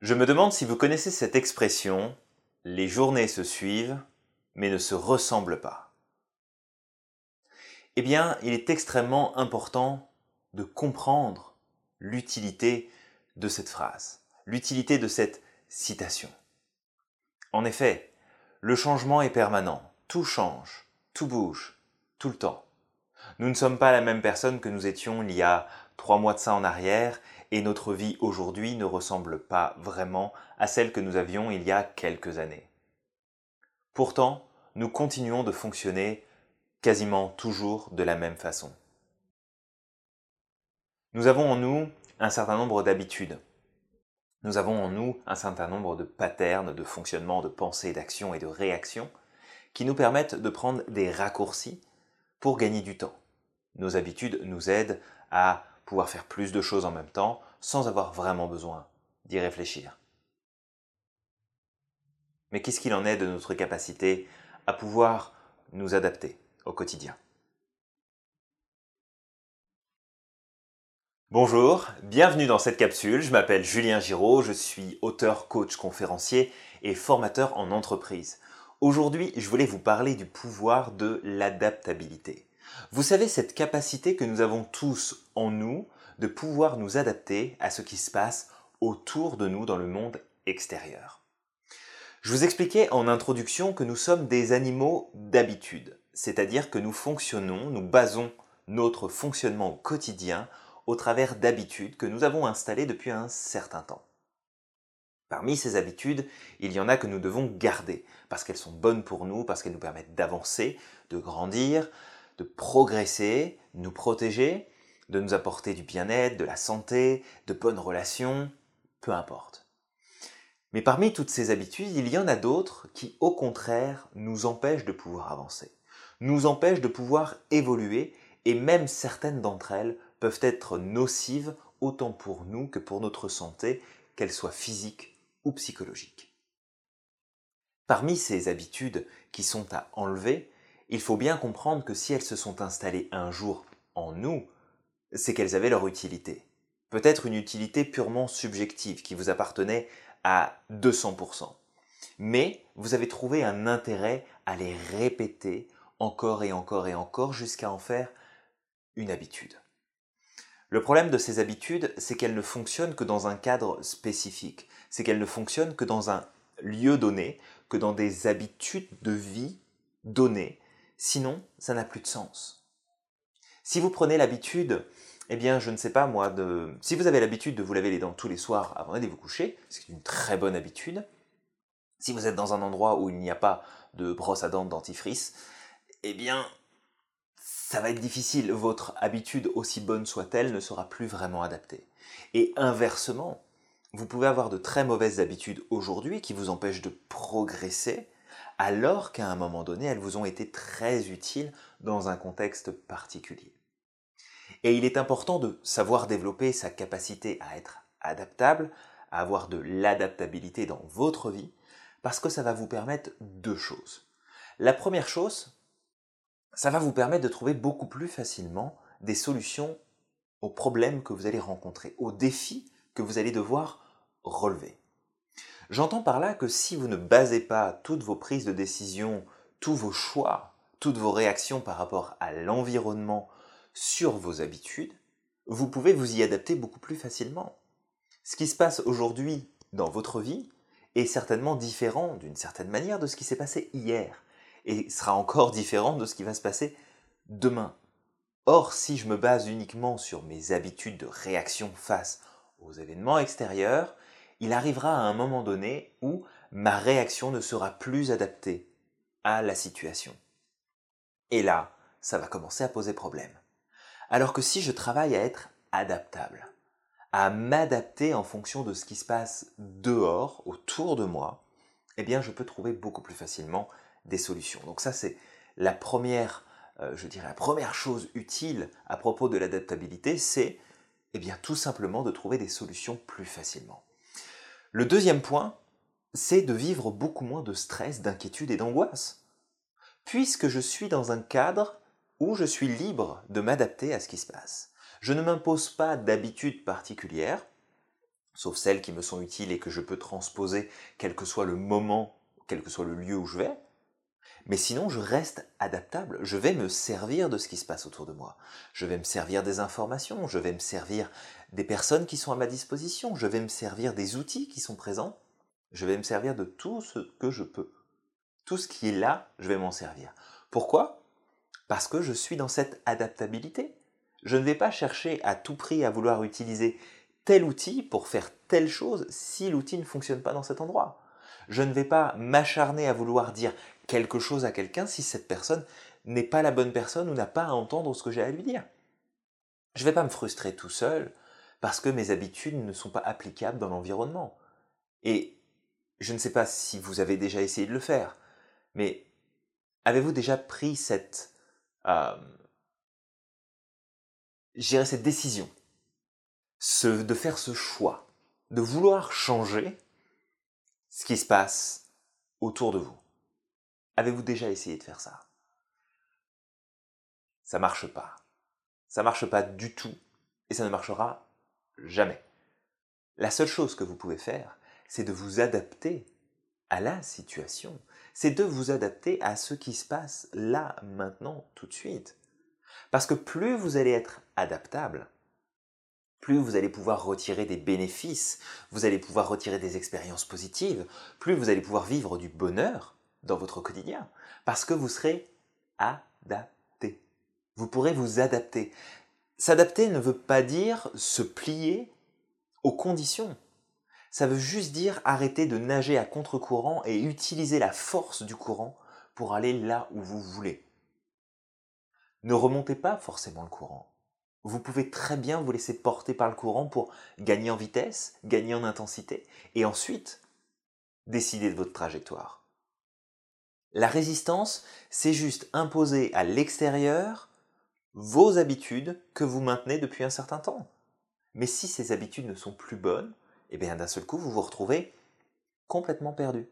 Je me demande si vous connaissez cette expression les journées se suivent mais ne se ressemblent pas. Eh bien, il est extrêmement important de comprendre l'utilité de cette phrase, l'utilité de cette citation. En effet, le changement est permanent, tout change, tout bouge, tout le temps. Nous ne sommes pas la même personne que nous étions il y a trois mois de ça en arrière, et notre vie aujourd'hui ne ressemble pas vraiment à celle que nous avions il y a quelques années. Pourtant, nous continuons de fonctionner quasiment toujours de la même façon. Nous avons en nous un certain nombre d'habitudes. Nous avons en nous un certain nombre de patterns de fonctionnement, de pensée, d'action et de réaction qui nous permettent de prendre des raccourcis pour gagner du temps. Nos habitudes nous aident à pouvoir faire plus de choses en même temps sans avoir vraiment besoin d'y réfléchir. Mais qu'est-ce qu'il en est de notre capacité à pouvoir nous adapter au quotidien? Bonjour, bienvenue dans cette capsule. Je m'appelle Julien Giraud, je suis auteur, coach, conférencier et formateur en entreprise. Aujourd'hui, je voulais vous parler du pouvoir de l'adaptabilité. Vous savez, cette capacité que nous avons tous en nous de pouvoir nous adapter à ce qui se passe autour de nous dans le monde extérieur. Je vous expliquais en introduction que nous sommes des animaux d'habitude, c'est-à-dire que nous fonctionnons, nous basons notre fonctionnement quotidien au travers d'habitudes que nous avons installées depuis un certain temps. Parmi ces habitudes, il y en a que nous devons garder, parce qu'elles sont bonnes pour nous, parce qu'elles nous permettent d'avancer, de grandir, de progresser, nous protéger, de nous apporter du bien-être, de la santé, de bonnes relations, peu importe. Mais parmi toutes ces habitudes, il y en a d'autres qui, au contraire, nous empêchent de pouvoir avancer, nous empêchent de pouvoir évoluer, et même certaines d'entre elles peuvent être nocives autant pour nous que pour notre santé, qu'elle soit physique ou psychologique. Parmi ces habitudes qui sont à enlever, il faut bien comprendre que si elles se sont installées un jour en nous, c'est qu'elles avaient leur utilité. Peut-être une utilité purement subjective qui vous appartenait à 200%. Mais vous avez trouvé un intérêt à les répéter encore et encore et encore jusqu'à en faire une habitude. Le problème de ces habitudes, c'est qu'elles ne fonctionnent que dans un cadre spécifique, c'est qu'elles ne fonctionnent que dans un lieu donné, que dans des habitudes de vie données. Sinon, ça n'a plus de sens. Si vous prenez l'habitude eh bien, je ne sais pas moi, de... si vous avez l'habitude de vous laver les dents tous les soirs avant d'aller vous coucher, c'est une très bonne habitude, si vous êtes dans un endroit où il n'y a pas de brosse à dents dentifrice, eh bien, ça va être difficile. Votre habitude, aussi bonne soit-elle, ne sera plus vraiment adaptée. Et inversement, vous pouvez avoir de très mauvaises habitudes aujourd'hui qui vous empêchent de progresser, alors qu'à un moment donné, elles vous ont été très utiles dans un contexte particulier. Et il est important de savoir développer sa capacité à être adaptable, à avoir de l'adaptabilité dans votre vie, parce que ça va vous permettre deux choses. La première chose, ça va vous permettre de trouver beaucoup plus facilement des solutions aux problèmes que vous allez rencontrer, aux défis que vous allez devoir relever. J'entends par là que si vous ne basez pas toutes vos prises de décision, tous vos choix, toutes vos réactions par rapport à l'environnement sur vos habitudes, vous pouvez vous y adapter beaucoup plus facilement. Ce qui se passe aujourd'hui dans votre vie est certainement différent d'une certaine manière de ce qui s'est passé hier, et sera encore différent de ce qui va se passer demain. Or, si je me base uniquement sur mes habitudes de réaction face aux événements extérieurs, il arrivera à un moment donné où ma réaction ne sera plus adaptée à la situation. Et là, ça va commencer à poser problème. Alors que si je travaille à être adaptable, à m'adapter en fonction de ce qui se passe dehors, autour de moi, eh bien je peux trouver beaucoup plus facilement des solutions. Donc ça c'est la première, euh, je dirais la première chose utile à propos de l'adaptabilité, c'est eh bien tout simplement de trouver des solutions plus facilement. Le deuxième point, c'est de vivre beaucoup moins de stress, d'inquiétude et d'angoisse. Puisque je suis dans un cadre où je suis libre de m'adapter à ce qui se passe. Je ne m'impose pas d'habitude particulière. sauf celles qui me sont utiles et que je peux transposer quel que soit le moment, quel que soit le lieu où je vais. Mais sinon, je reste adaptable, je vais me servir de ce qui se passe autour de moi. Je vais me servir des informations, je vais me servir des personnes qui sont à ma disposition, je vais me servir des outils qui sont présents, je vais me servir de tout ce que je peux. Tout ce qui est là, je vais m'en servir. Pourquoi? Parce que je suis dans cette adaptabilité. Je ne vais pas chercher à tout prix à vouloir utiliser tel outil pour faire telle chose si l'outil ne fonctionne pas dans cet endroit. Je ne vais pas m'acharner à vouloir dire quelque chose à quelqu'un si cette personne n'est pas la bonne personne ou n'a pas à entendre ce que j'ai à lui dire. Je ne vais pas me frustrer tout seul parce que mes habitudes ne sont pas applicables dans l'environnement. Et je ne sais pas si vous avez déjà essayé de le faire, mais avez-vous déjà pris cette, euh, cette décision, de faire ce choix, de vouloir changer ce qui se passe autour de vous? Avez-vous déjà essayé de faire ça? Ça marche pas. Ça marche pas du tout et ça ne marchera jamais. La seule chose que vous pouvez faire, c'est de vous adapter à la situation. C'est de vous adapter à ce qui se passe là, maintenant, tout de suite. Parce que plus vous allez être adaptable, plus vous allez pouvoir retirer des bénéfices, vous allez pouvoir retirer des expériences positives, plus vous allez pouvoir vivre du bonheur, dans votre quotidien, parce que vous serez adapté. Vous pourrez vous adapter. S'adapter ne veut pas dire se plier aux conditions. Ça veut juste dire arrêter de nager à contre-courant et utiliser la force du courant pour aller là où vous voulez. Ne remontez pas forcément le courant. Vous pouvez très bien vous laisser porter par le courant pour gagner en vitesse, gagner en intensité, et ensuite décider de votre trajectoire. La résistance, c'est juste imposer à l'extérieur vos habitudes que vous maintenez depuis un certain temps. Mais si ces habitudes ne sont plus bonnes, eh bien d'un seul coup, vous vous retrouvez complètement perdu.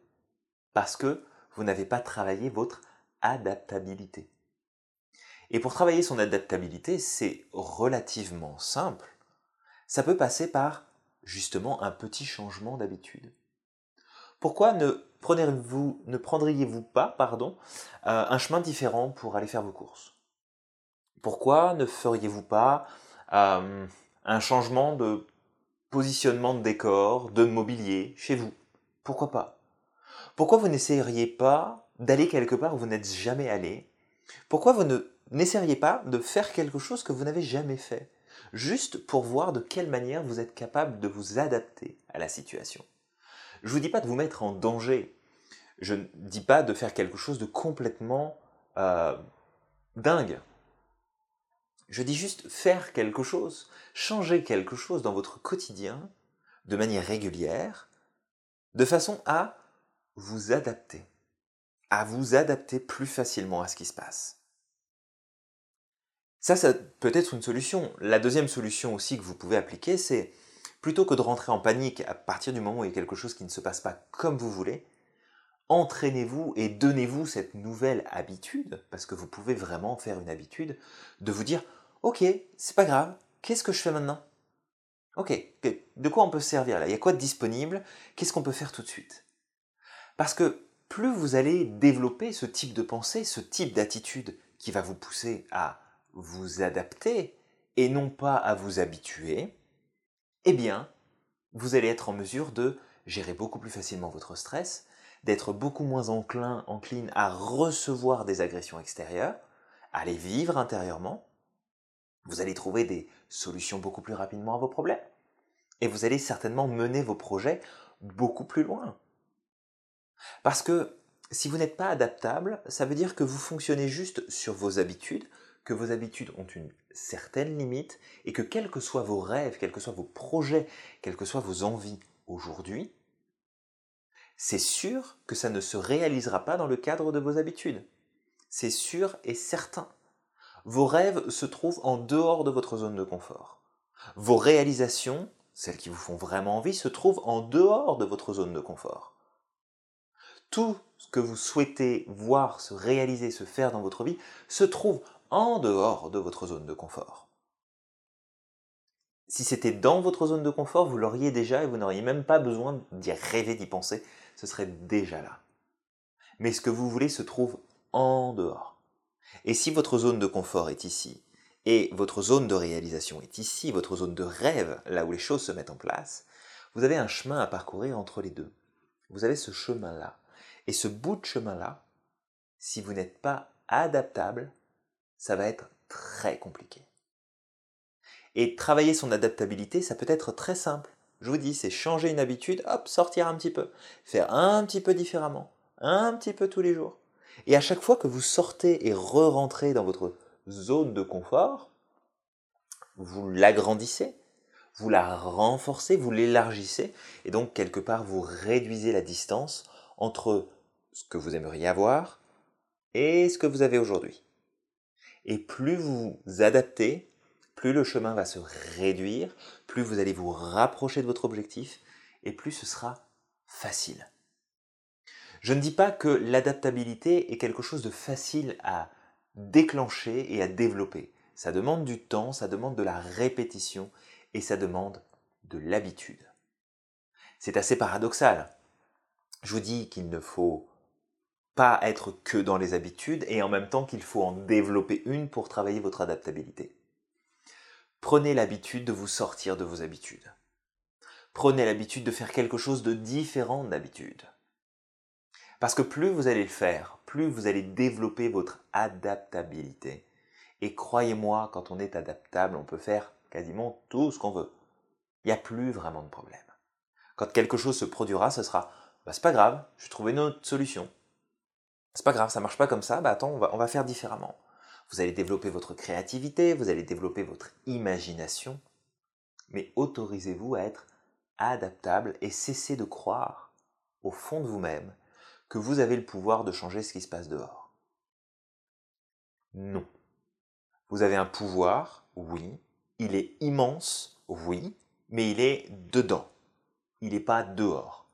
Parce que vous n'avez pas travaillé votre adaptabilité. Et pour travailler son adaptabilité, c'est relativement simple. Ça peut passer par justement un petit changement d'habitude. Pourquoi ne, prendriez-vous pas pardon, euh, un chemin différent pour aller faire vos courses? Pourquoi ne feriez-vous pas euh, un changement de positionnement de décor, de mobilier chez vous? Pourquoi pas? Pourquoi vous n'essayeriez pas d'aller quelque part où vous n'êtes jamais allé? Pourquoi vous ne n'essayeriez pas de faire quelque chose que vous n'avez jamais fait? Juste pour voir de quelle manière vous êtes capable de vous adapter à la situation. Je ne vous dis pas de vous mettre en danger. Je ne dis pas de faire quelque chose de complètement euh, dingue. Je dis juste faire quelque chose, changer quelque chose dans votre quotidien de manière régulière, de façon à vous adapter, à vous adapter plus facilement à ce qui se passe. Ça, ça peut être une solution. La deuxième solution aussi que vous pouvez appliquer, c'est plutôt que de rentrer en panique à partir du moment où il y a quelque chose qui ne se passe pas comme vous voulez, entraînez-vous et donnez-vous cette nouvelle habitude, parce que vous pouvez vraiment faire une habitude, de vous dire, ok, c'est pas grave, qu'est-ce que je fais maintenant? Ok, de quoi on peut se servir là? Il y a quoi de disponible? Qu'est-ce qu'on peut faire tout de suite? Parce que plus vous allez développer ce type de pensée, ce type d'attitude qui va vous pousser à vous adapter et non pas à vous habituer, eh bien, vous allez être en mesure de gérer beaucoup plus facilement votre stress, d'être beaucoup moins enclin, encline à recevoir des agressions extérieures, à les vivre intérieurement. Vous allez trouver des solutions beaucoup plus rapidement à vos problèmes. Et vous allez certainement mener vos projets beaucoup plus loin. Parce que si vous n'êtes pas adaptable, ça veut dire que vous fonctionnez juste sur vos habitudes, que vos habitudes ont une certaine limite et que quels que soient vos rêves, quels que soient vos projets, quelles que soient vos envies aujourd'hui, c'est sûr que ça ne se réalisera pas dans le cadre de vos habitudes. C'est sûr et certain. Vos rêves se trouvent en dehors de votre zone de confort. Vos réalisations, celles qui vous font vraiment envie, se trouvent en dehors de votre zone de confort. Tout ce que vous souhaitez voir se réaliser, se faire dans votre vie, se trouve en dehors de votre zone de confort. Si c'était dans votre zone de confort, vous l'auriez déjà et vous n'auriez même pas besoin d'y rêver, d'y penser. Ce serait déjà là. Mais ce que vous voulez se trouve en dehors. Et si votre zone de confort est ici, et votre zone de réalisation est ici, votre zone de rêve, là où les choses se mettent en place, vous avez un chemin à parcourir entre les deux. Vous avez ce chemin-là. Et ce bout de chemin-là, si vous n'êtes pas adaptable, ça va être très compliqué. Et travailler son adaptabilité, ça peut être très simple. Je vous dis, c'est changer une habitude, hop, sortir un petit peu, faire un petit peu différemment, un petit peu tous les jours. Et à chaque fois que vous sortez et re-rentrez dans votre zone de confort, vous l'agrandissez, vous la renforcez, vous l'élargissez, et donc quelque part vous réduisez la distance entre ce que vous aimeriez avoir et ce que vous avez aujourd'hui. Et plus vous vous adaptez, plus le chemin va se réduire, plus vous allez vous rapprocher de votre objectif, et plus ce sera facile. Je ne dis pas que l'adaptabilité est quelque chose de facile à déclencher et à développer. Ça demande du temps, ça demande de la répétition et ça demande de l'habitude. C'est assez paradoxal. Je vous dis qu'il ne faut pas être que dans les habitudes et en même temps qu'il faut en développer une pour travailler votre adaptabilité. Prenez l'habitude de vous sortir de vos habitudes. Prenez l'habitude de faire quelque chose de différent d'habitude. Parce que plus vous allez le faire, plus vous allez développer votre adaptabilité. Et croyez-moi, quand on est adaptable, on peut faire quasiment tout ce qu'on veut. Il n'y a plus vraiment de problème. Quand quelque chose se produira, ce sera bah, c'est pas grave, je vais trouver une autre solution. C'est pas grave, ça marche pas comme ça, bah attends, on va, on va faire différemment. Vous allez développer votre créativité, vous allez développer votre imagination, mais autorisez-vous à être adaptable et cessez de croire au fond de vous-même que vous avez le pouvoir de changer ce qui se passe dehors. Non. Vous avez un pouvoir, oui. Il est immense, oui, mais il est dedans. Il n'est pas dehors.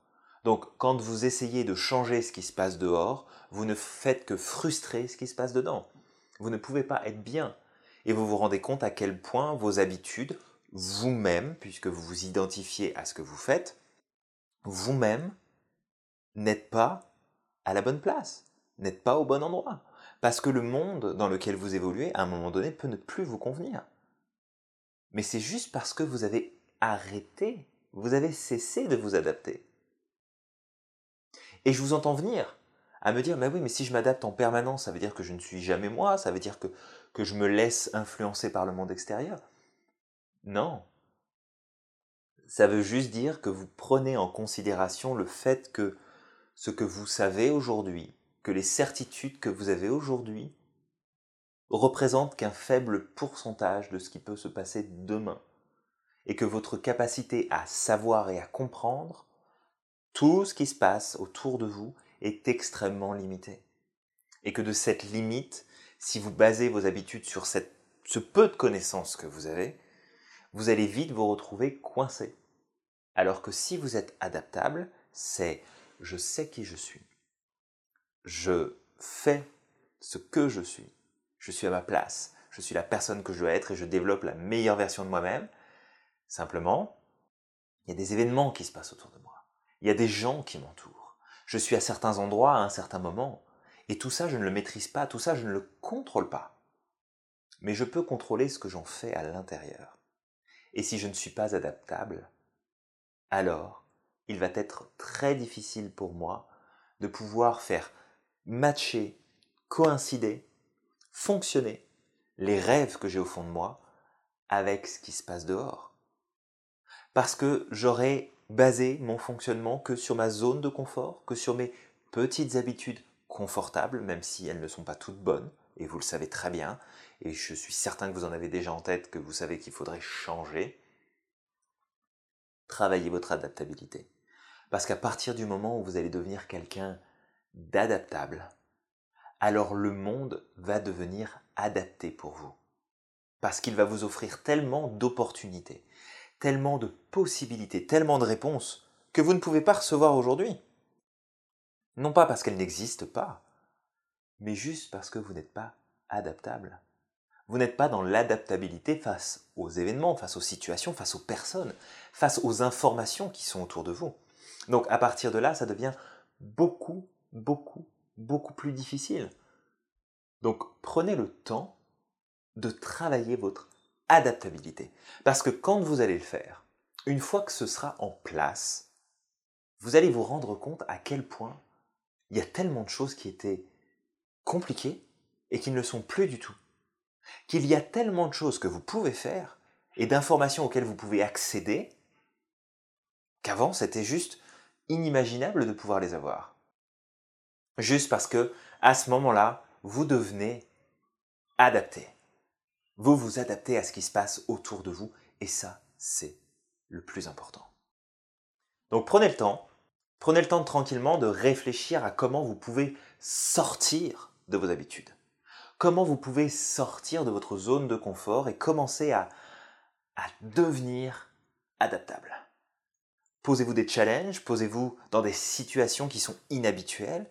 Donc quand vous essayez de changer ce qui se passe dehors, vous ne faites que frustrer ce qui se passe dedans. Vous ne pouvez pas être bien. Et vous vous rendez compte à quel point vos habitudes, vous-même, puisque vous vous identifiez à ce que vous faites, vous-même n'êtes pas à la bonne place, n'êtes pas au bon endroit. Parce que le monde dans lequel vous évoluez, à un moment donné, peut ne plus vous convenir. Mais c'est juste parce que vous avez arrêté, vous avez cessé de vous adapter. Et je vous entends venir à me dire, mais oui, mais si je m'adapte en permanence, ça veut dire que je ne suis jamais moi, ça veut dire que, que je me laisse influencer par le monde extérieur. Non. Ça veut juste dire que vous prenez en considération le fait que ce que vous savez aujourd'hui, que les certitudes que vous avez aujourd'hui représentent qu'un faible pourcentage de ce qui peut se passer demain, et que votre capacité à savoir et à comprendre tout ce qui se passe autour de vous est extrêmement limitée. Et que de cette limite, si vous basez vos habitudes sur cette, ce peu de connaissances que vous avez, vous allez vite vous retrouver coincé. Alors que si vous êtes adaptable, c'est je sais qui je suis. Je fais ce que je suis. Je suis à ma place. Je suis la personne que je dois être et je développe la meilleure version de moi-même. Simplement, il y a des événements qui se passent autour de moi. Il y a des gens qui m'entourent. Je suis à certains endroits à un certain moment. Et tout ça, je ne le maîtrise pas. Tout ça, je ne le contrôle pas. Mais je peux contrôler ce que j'en fais à l'intérieur. Et si je ne suis pas adaptable, alors il va être très difficile pour moi de pouvoir faire matcher, coïncider, fonctionner les rêves que j'ai au fond de moi avec ce qui se passe dehors. Parce que j'aurais basé mon fonctionnement que sur ma zone de confort, que sur mes petites habitudes confortables, même si elles ne sont pas toutes bonnes, et vous le savez très bien, et je suis certain que vous en avez déjà en tête, que vous savez qu'il faudrait changer. Travaillez votre adaptabilité. Parce qu'à partir du moment où vous allez devenir quelqu'un d'adaptable, alors le monde va devenir adapté pour vous. Parce qu'il va vous offrir tellement d'opportunités, tellement de possibilités, tellement de réponses que vous ne pouvez pas recevoir aujourd'hui. Non pas parce qu'elles n'existent pas, mais juste parce que vous n'êtes pas adaptable. Vous n'êtes pas dans l'adaptabilité face aux événements, face aux situations, face aux personnes, face aux informations qui sont autour de vous. Donc à partir de là, ça devient beaucoup, beaucoup, beaucoup plus difficile. Donc prenez le temps de travailler votre adaptabilité. Parce que quand vous allez le faire, une fois que ce sera en place, vous allez vous rendre compte à quel point il y a tellement de choses qui étaient compliquées et qui ne le sont plus du tout. Qu'il y a tellement de choses que vous pouvez faire et d'informations auxquelles vous pouvez accéder qu'avant c'était juste inimaginable de pouvoir les avoir. Juste parce que à ce moment-là, vous devenez adapté. Vous vous adaptez à ce qui se passe autour de vous et ça, c'est le plus important. Donc prenez le temps, prenez le temps tranquillement de réfléchir à comment vous pouvez sortir de vos habitudes. Comment vous pouvez sortir de votre zone de confort et commencer à, à devenir adaptable. Posez-vous des challenges, posez-vous dans des situations qui sont inhabituelles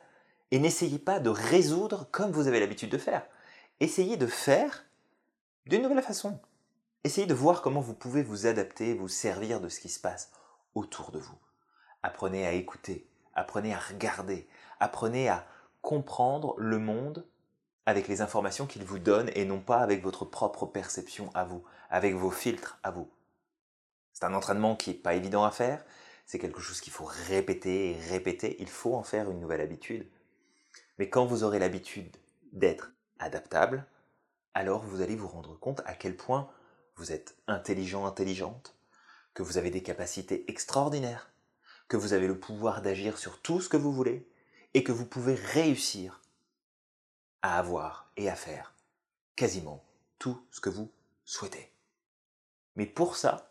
et n'essayez pas de résoudre comme vous avez l'habitude de faire. Essayez de faire d'une nouvelle façon. Essayez de voir comment vous pouvez vous adapter, vous servir de ce qui se passe autour de vous. Apprenez à écouter, apprenez à regarder, apprenez à comprendre le monde avec les informations qu'il vous donne et non pas avec votre propre perception à vous, avec vos filtres à vous. C'est un entraînement qui n'est pas évident à faire, c'est quelque chose qu'il faut répéter et répéter, il faut en faire une nouvelle habitude. Mais quand vous aurez l'habitude d'être adaptable, alors vous allez vous rendre compte à quel point vous êtes intelligent, intelligente, que vous avez des capacités extraordinaires, que vous avez le pouvoir d'agir sur tout ce que vous voulez, et que vous pouvez réussir à avoir et à faire quasiment tout ce que vous souhaitez. Mais pour ça,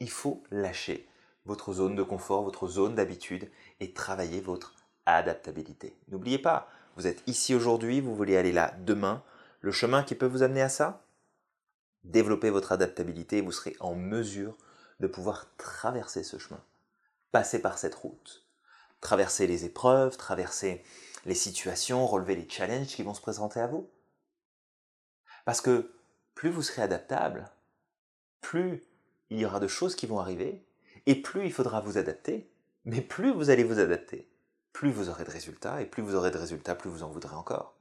il faut lâcher votre zone de confort, votre zone d'habitude et travailler votre adaptabilité. N'oubliez pas, vous êtes ici aujourd'hui, vous voulez aller là demain, le chemin qui peut vous amener à ça? Développez votre adaptabilité vous serez en mesure de pouvoir traverser ce chemin, passer par cette route, traverser les épreuves, traverser les situations, relever les challenges qui vont se présenter à vous. Parce que plus vous serez adaptable, plus il y aura de choses qui vont arriver, et plus il faudra vous adapter, mais plus vous allez vous adapter, plus vous aurez de résultats, et plus vous aurez de résultats, plus vous en voudrez encore.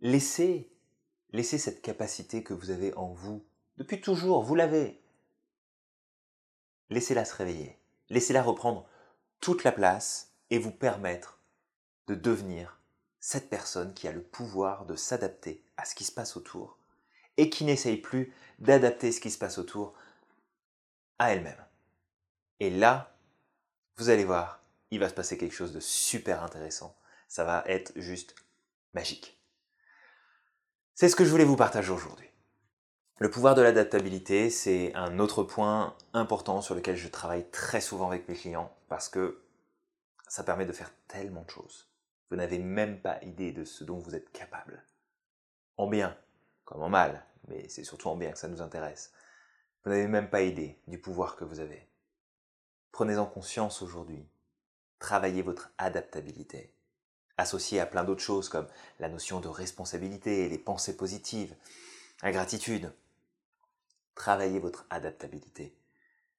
Laissez, cette capacité que vous avez en vous, depuis toujours, vous l'avez. Laissez-la se réveiller. Laissez-la reprendre toute la place et vous permettre de devenir cette personne qui a le pouvoir de s'adapter à ce qui se passe autour et qui n'essaye plus d'adapter ce qui se passe autour à elle-même. Et là, vous allez voir, il va se passer quelque chose de super intéressant. Ça va être juste magique. C'est ce que je voulais vous partager aujourd'hui. Le pouvoir de l'adaptabilité, c'est un autre point important sur lequel je travaille très souvent avec mes clients parce que ça permet de faire tellement de choses. Vous n'avez même pas idée de ce dont vous êtes capable. En bien comme en mal, mais c'est surtout en bien que ça nous intéresse. Vous n'avez même pas idée du pouvoir que vous avez. Prenez-en conscience aujourd'hui. Travaillez votre adaptabilité associé à plein d'autres choses comme la notion de responsabilité, les pensées positives, la gratitude. Travaillez votre adaptabilité.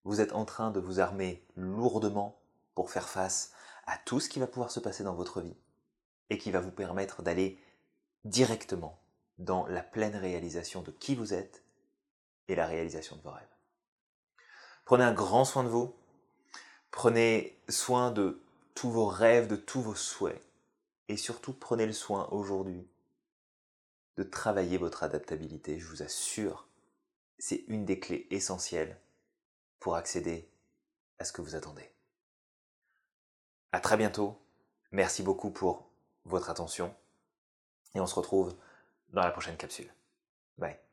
Vous êtes en train de vous armer lourdement pour faire face à tout ce qui va pouvoir se passer dans votre vie et qui va vous permettre d'aller directement dans la pleine réalisation de qui vous êtes et la réalisation de vos rêves. Prenez un grand soin de vous, prenez soin de tous vos rêves, de tous vos souhaits, et surtout, prenez le soin aujourd'hui de travailler votre adaptabilité. Je vous assure, c'est une des clés essentielles pour accéder à ce que vous attendez. À très bientôt. Merci beaucoup pour votre attention. Et on se retrouve dans la prochaine capsule. Bye.